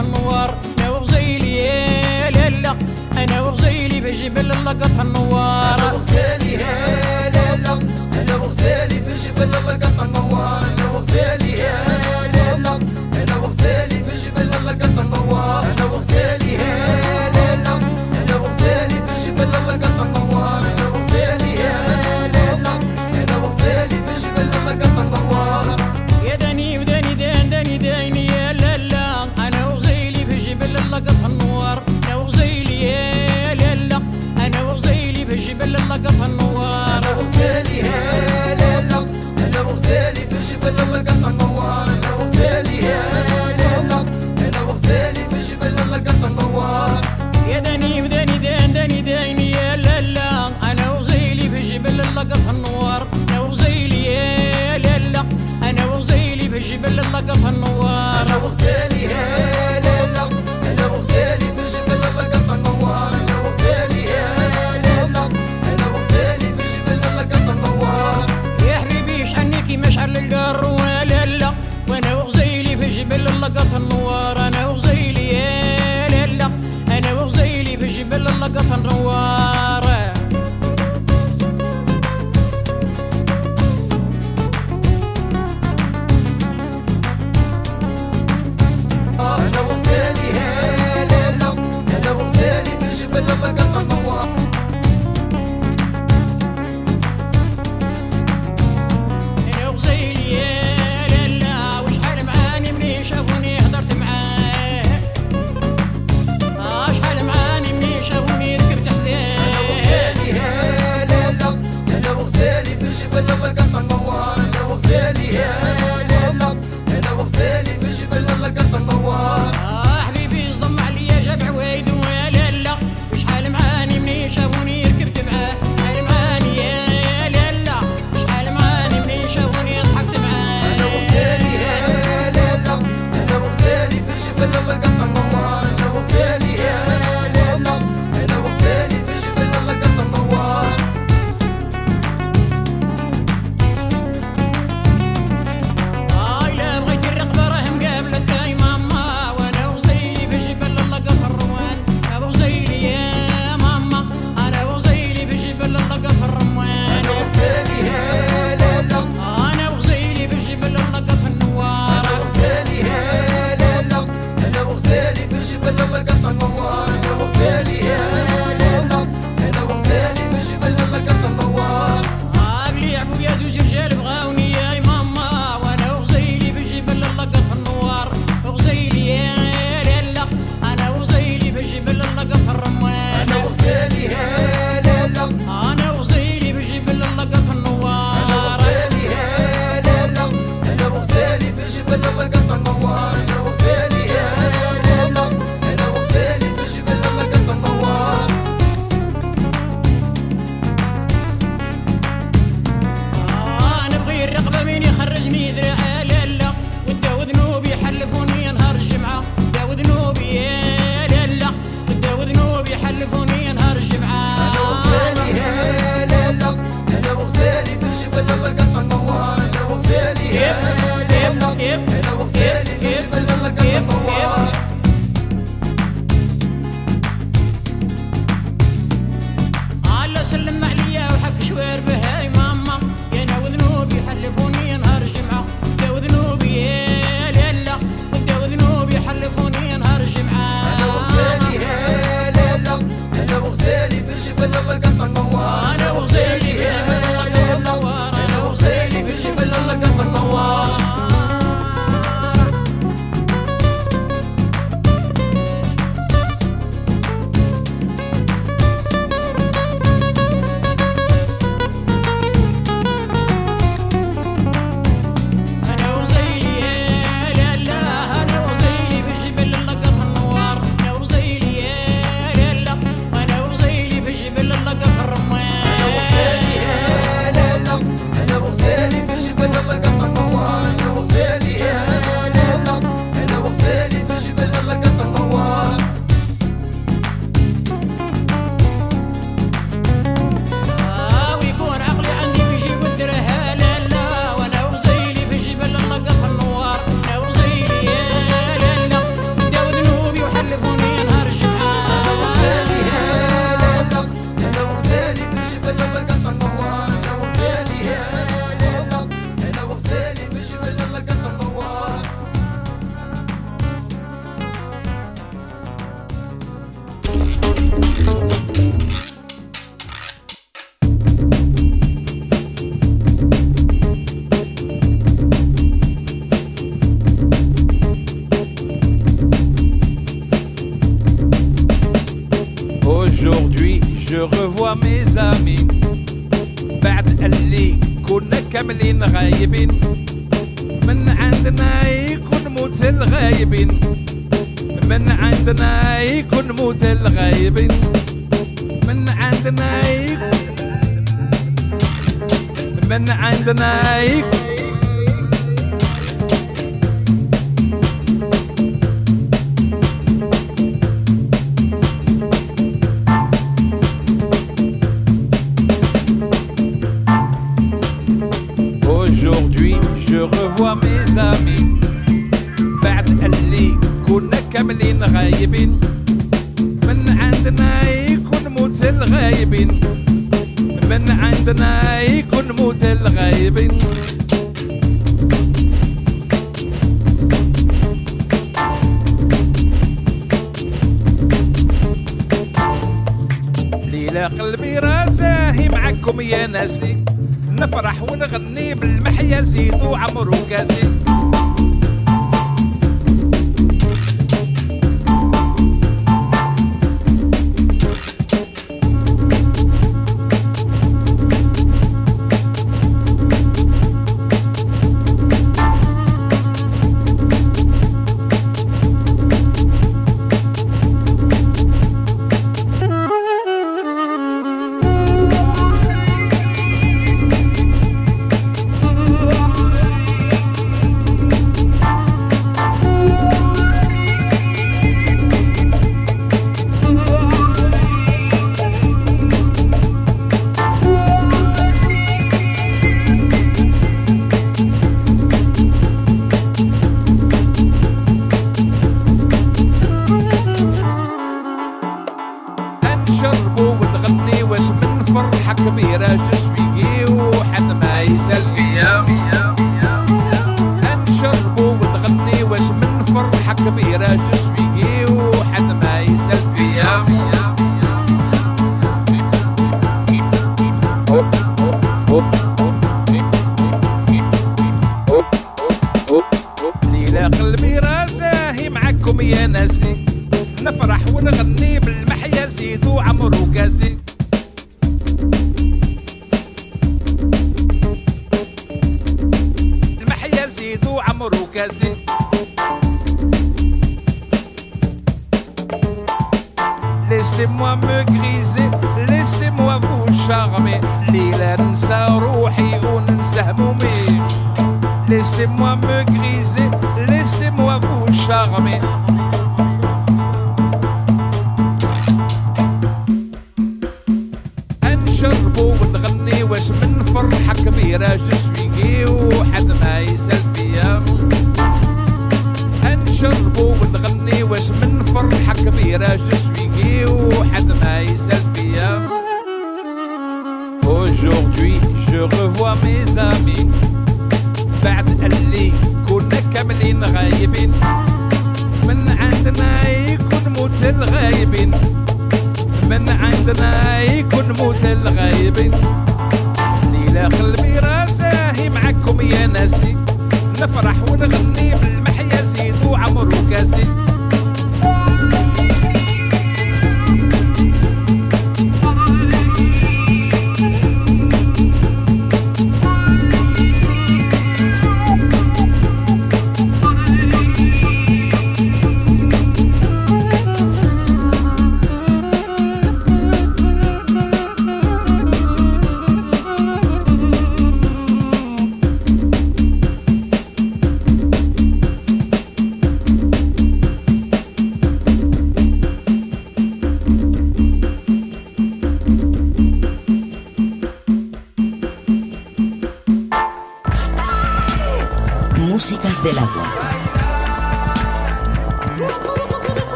النوار أنا وغزيلي يا لالا أنا وغزيلي بجبل اللقط النوار. يبل اللقف النوار. ابو غزالي كاملين غايبين. من عندنا يكون موت الغايبين. من عندنا يكون موت الغايبين. من عندنا يكون من عندنا يكون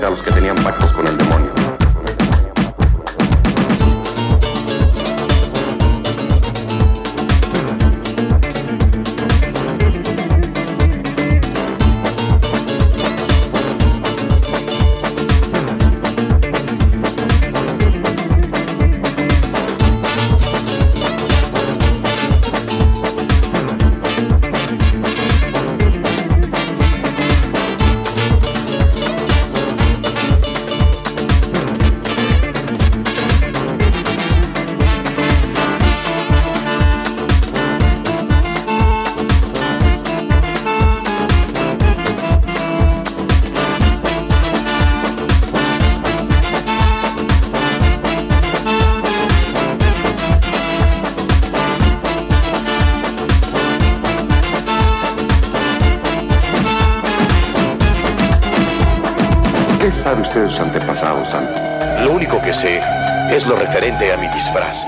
ver a los que sabe usted de sus antepasados, Santo? Lo único que sé es lo referente a mi disfraz.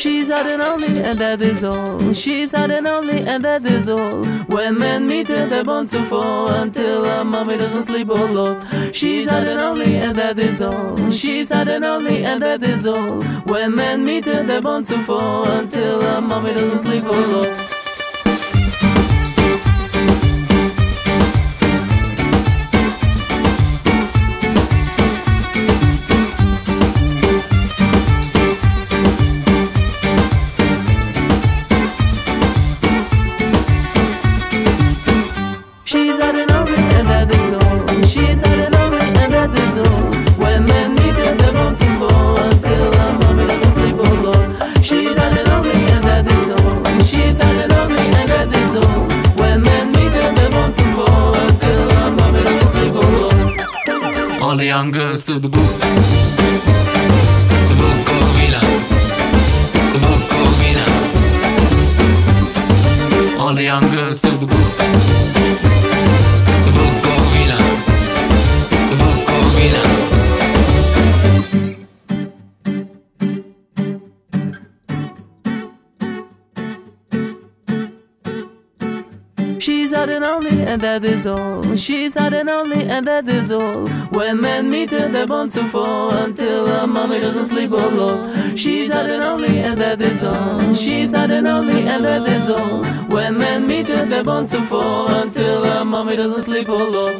She's had only, and that is all. She's had only, and that is all. When men meet her, they're bound to fall until her mommy doesn't sleep alone. lot. She's had only, and that is all. She's had only, and that is all. When men meet her, they're bound to fall until her mommy doesn't sleep alone. lot. She's hot and only, and that is all. When men meet her, they're born to fall until her mommy doesn't sleep alone. She's hot and only, and that is all. She's hot and only, and that is all. When men meet her, they're born to fall until her mommy doesn't sleep alone.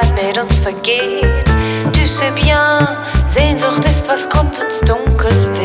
Zeit mit uns vergeht. Tu sais bien, Sehnsucht ist, was kommt, wenn's dunkel wird.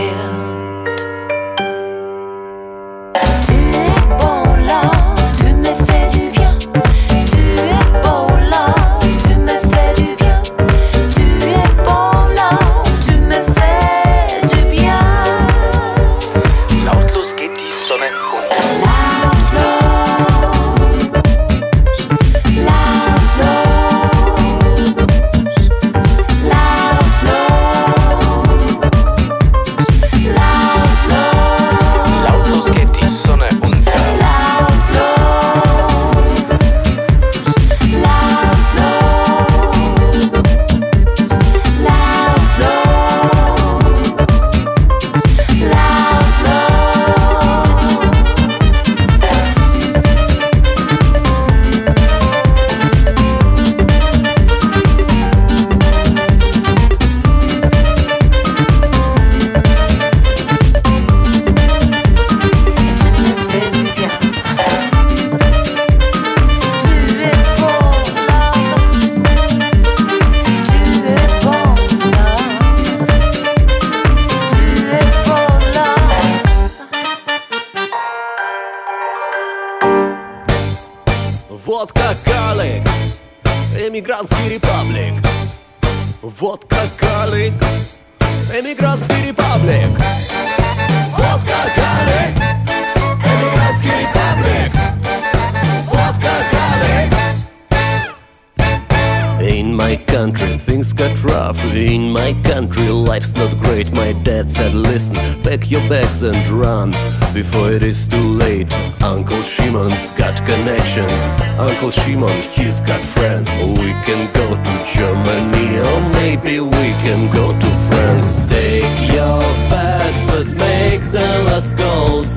Listen, pack your bags and run before it is too late. Uncle Shimon's got connections. Uncle Shimon, he's got friends. We can go to Germany, or maybe we can go to France. Take your passport, make the last calls.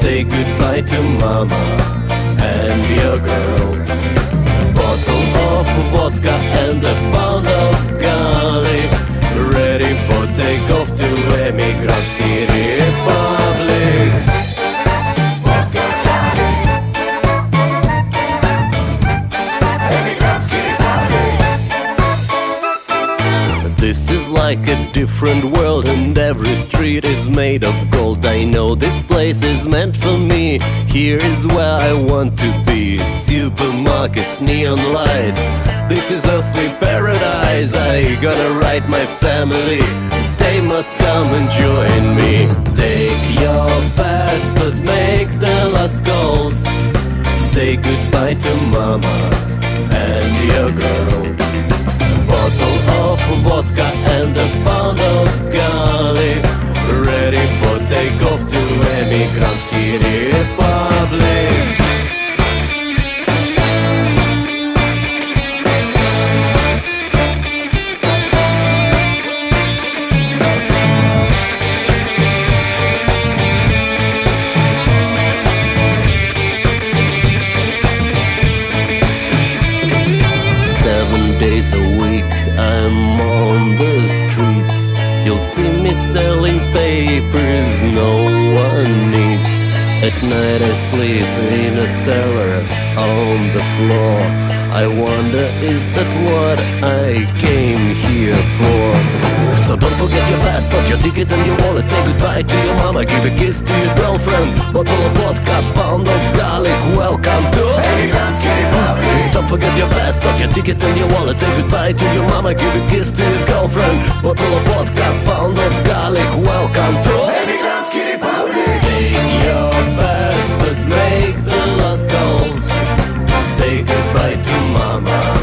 Say goodbye to mama and your girl bottle of vodka and a This is like a different world and every street is made of gold. I know this place is meant for me. Here is where I want to be. Supermarkets, neon lights. This is earthly paradise. I gonna write my family must come and join me. Take your passport, make the last calls. Say goodbye to mama and your girl. A bottle of vodka and a pound of garlic. Ready for takeoff to Emigrantski Republic see me selling papers no one needs. At night I sleep in a cellar on the floor. I wonder is that what I came here for So don't forget your passport, your ticket and your wallet. Say goodbye to your mama, give a kiss to your girlfriend. Bottle of vodka, pound of garlic Welcome to Emigrantski Republic Don't forget your passport, your ticket and your wallet. Say goodbye to your mama, give a kiss to your girlfriend. Bottle of vodka, pound of garlic Welcome to Emigrantski Republic Take your passport, make the last calls. Say goodbye to mama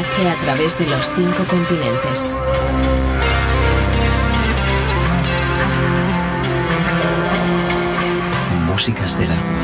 viaje a través de los cinco continentes. Músicas del agua.